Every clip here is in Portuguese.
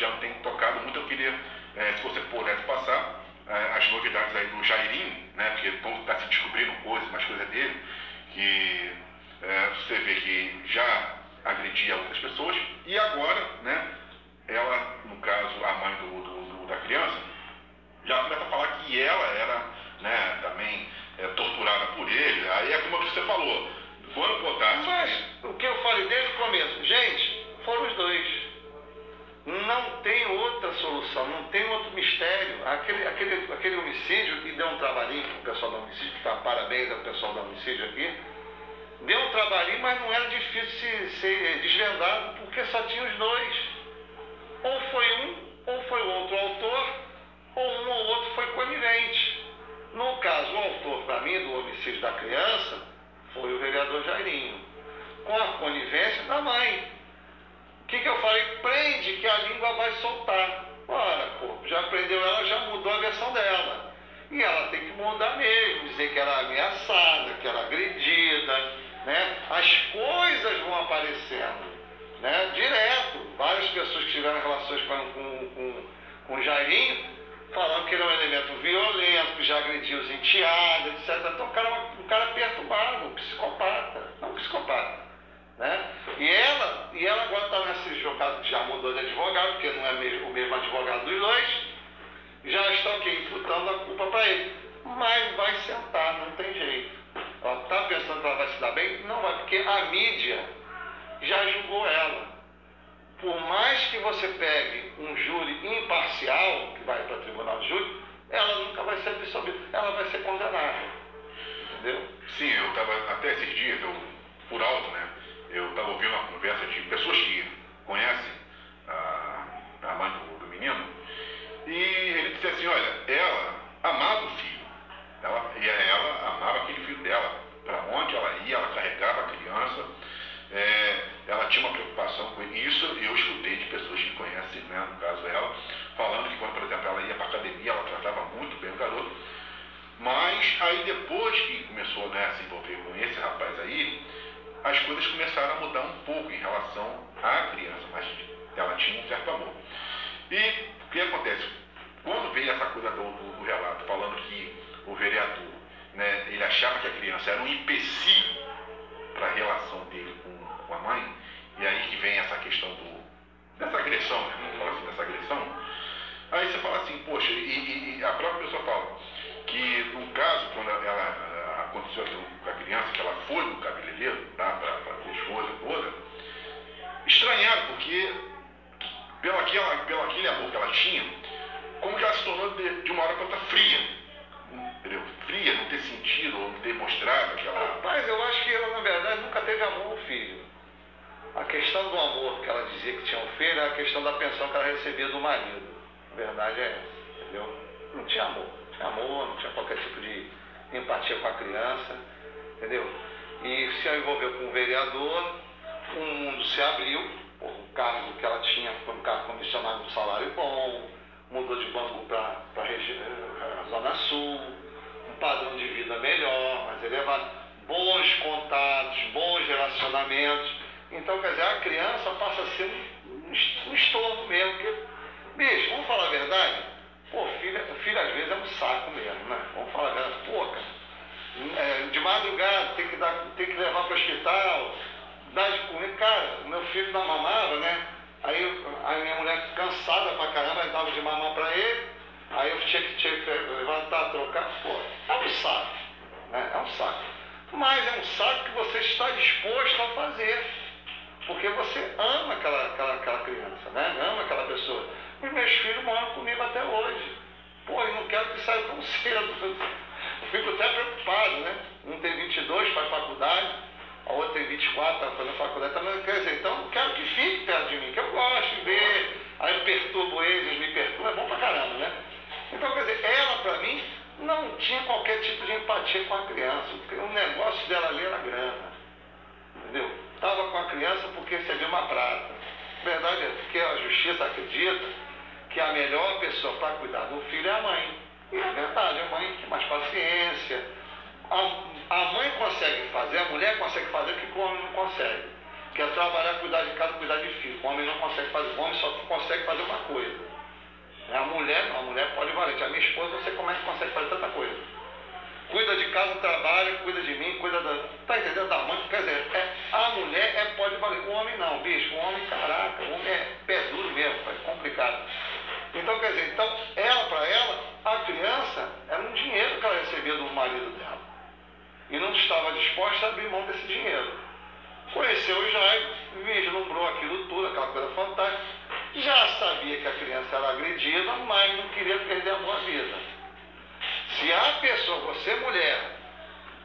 já tem tocado muito. Eu queria, é, se você pudesse passar é, as novidades aí do Jairinho, né? Porque está se descobrindo coisas, mais coisas dele, que é, você vê que já agredia outras pessoas e agora, né? Ela, no caso, a mãe do, do, do da criança, já começa a falar que ela era, né? Também é, torturada por ele. Aí é como você falou. Quando botar. Mas o que eu falei desde o começo, gente, foram os dois. Tem outra solução, não tem outro mistério. Aquele, aquele, aquele homicídio que deu um trabalhinho para o pessoal do homicídio, que tá, parabéns ao pessoal do homicídio aqui, deu um trabalhinho, mas não era difícil se, ser desvendado, porque só tinha os dois. Ou foi um, ou foi outro autor, ou um ou outro foi conivente. No caso, o autor, para mim, do homicídio da criança, foi o vereador Jairinho, com a conivência da mãe que, que eu falei? Prende que a língua vai soltar. Ora, já prendeu ela, já mudou a versão dela. E ela tem que mudar mesmo, dizer que era ameaçada, que era agredida, né? As coisas vão aparecendo, né? Direto. Várias pessoas que tiveram relações com, com, com, com Jairinho falando que ele é um elemento violento, que já agrediu os enteados, etc. Então o cara, é um cara perturbado, um psicopata. Não um psicopata. Né? E ela, e ela agora está nesse jogado que já mudou de advogado, porque não é mesmo, o mesmo advogado dos dois, já está aqui imputando a culpa para ele. Mas vai sentar, não tem jeito. Ela está pensando que ela vai se dar bem? Não vai, porque a mídia já julgou ela. Por mais que você pegue um júri imparcial, que vai para o tribunal de júri, ela nunca vai ser absolvida, ela vai ser condenada. Entendeu? Sim, eu estava até esses dias, eu, por alto, né? Aí depois que começou né, a se envolver com esse rapaz aí, as coisas começaram a mudar um pouco em relação à criança, mas ela tinha um certo amor. E o que acontece? Quando veio essa coisa do, do, do relato falando que o vereador, né, ele achava que a criança era um empecilho para a relação dele com, com, a mãe, e aí que vem essa questão do, dessa agressão, né, vamos falar assim, dessa agressão, aí você fala assim, poxa, tinha, como que ela se tornou de, de uma hora para outra fria. Entendeu? Fria, não ter sentido, ou não ter mostrado aquela. Rapaz, eu acho que ela, na verdade, nunca teve amor ao filho. A questão do amor que ela dizia que tinha um filho é a questão da pensão que ela recebia do marido. A verdade é essa, entendeu? Não tinha amor. Não tinha amor, não tinha qualquer tipo de empatia com a criança, entendeu? E se envolveu com o vereador, o mundo se abriu, cargo que ela tinha foi um cargo comissionado, um salário bom, mudou de Bangu para a Zona Sul, um padrão de vida melhor, mais elevado, bons contatos, bons relacionamentos. Então, quer dizer, a criança passa a ser um, um estorvo mesmo. Porque, bicho, vamos falar a verdade? Pô, filho, filho às vezes é um saco mesmo, né? Vamos falar a verdade. Pô, cara, é, de madrugada tem que, dar, tem que levar para o hospital, dar de comer. Cara, o meu filho não mamava, né? Aí a minha mulher cansada pra caramba, dava de mamar para ele. Aí eu tinha que, tinha que levantar, trocar. Pô, é um saco. Né? É um saco. Mas é um saco que você está disposto a fazer. Porque você ama aquela, aquela, aquela criança, né? Ama aquela pessoa. Os meus filhos moram comigo até hoje. Pô, eu não quero que saia tão cedo. Eu fico até preocupado, né? Um tem 22, faz faculdade, a outra tem 24, está fazendo faculdade. Quer dizer, então quero que fique perto de mim, que eu gosto de ver. Aí eu perturbo eles, me perturbam, é bom pra caramba, né? Então, quer dizer, ela pra mim não tinha qualquer tipo de empatia com a criança. O negócio dela ali era grana. Entendeu? Estava com a criança porque recebeu uma prata. A verdade é que a justiça acredita que a melhor pessoa para cuidar do filho é a mãe. E é verdade, a mãe tem mais paciência. A, mãe consegue fazer, a mulher consegue fazer o que o homem não consegue. que é trabalhar, cuidar de casa, cuidar de filho. O homem não consegue fazer, o homem só consegue fazer uma coisa. A mulher não, a mulher é polivalente. A minha esposa, você como é que consegue fazer tanta coisa? Cuida de casa, trabalha, cuida de mim, cuida da. Tá entendendo? Da mãe. Quer dizer, é, a mulher é polivalente. O homem não, bicho. O homem, caraca, o homem é pé duro mesmo, é complicado. Então, quer dizer, então, ela, para ela, a criança era um dinheiro que ela recebia do marido dela. E não estava disposta a abrir mão desse dinheiro. Conheceu Jair, vislumbrou aquilo tudo, aquela coisa fantástica. Já sabia que a criança era agredida, mas não queria perder a boa vida. Se a pessoa, você mulher,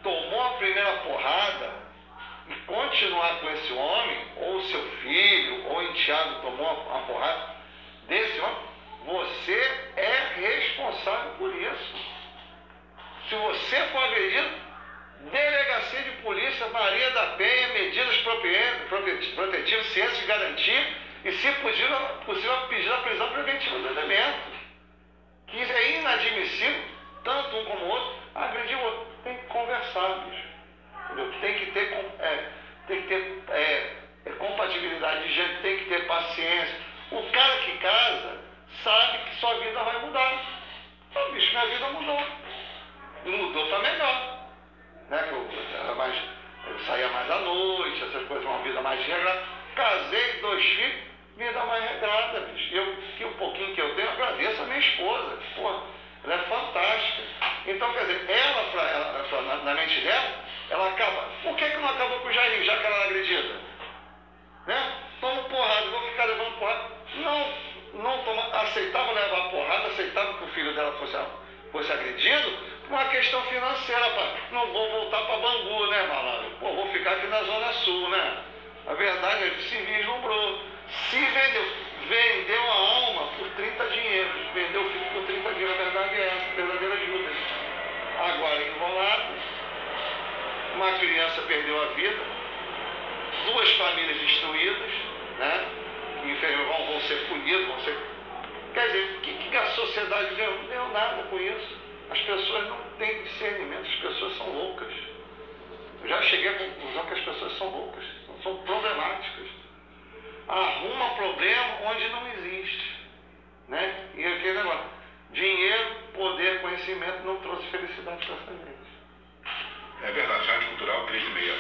tomou a primeira porrada e continuar com esse homem, ou seu filho, ou enteado tomou uma porrada desse homem, você é responsável por isso. Se você for agredido, delegacia de polícia, Maria da Penha, medidas protetivas, ciência de garantia e, se possível, possível pedir a prisão preventiva do elemento. Que isso é inadmissível, tanto um como o outro, agredir o outro. Tem que conversar, bicho. Entendeu? Tem que ter, é, tem que ter é, é, compatibilidade de gente, tem que ter paciência. O cara que casa, sabe que sua vida vai mudar. Então, bicho, minha vida mudou. Mudou para melhor. Né? Que eu, era mais, eu saía mais à noite, essas coisas, uma vida mais regrada. Casei, dois filhos, vida mais regrada, bicho. Eu, que um pouquinho que eu tenho, agradeço a minha esposa. Pô, ela é fantástica. Então, quer dizer, ela, pra, ela pra, na, na, mente dela, ela acaba. Por que, que não acabou com o Jairinho, já que ela era agredida? Né? Toma porrada, vou ficar levando porrada. Não, não toma, aceitava levar porrada, aceitava que o filho dela fosse, fosse agredido, uma questão financeira, pá. Não vou voltar para Bangu, né, malandro? Pô, vou ficar aqui na Zona Sul, né? A verdade é que se vislumbrou. Se vendeu, vendeu a alma por 30 dinheiros, vendeu o filho por 30 dinheiros, a verdade é essa, verdadeira ajuda. Agora, enrolado, uma criança perdeu a vida, duas famílias destruídas, né? enfermos vão, vão ser punidos, vão ser. Quer dizer, o que, que a sociedade ganhou? Não nada com isso. As pessoas não têm discernimento, as pessoas são loucas. Eu já cheguei à conclusão que as pessoas são loucas, são problemáticas. Arruma problema onde não existe. Né? E aquele negócio, dinheiro, poder, conhecimento não trouxe felicidade para essa gente. É verdade, a cultural 3 e meia.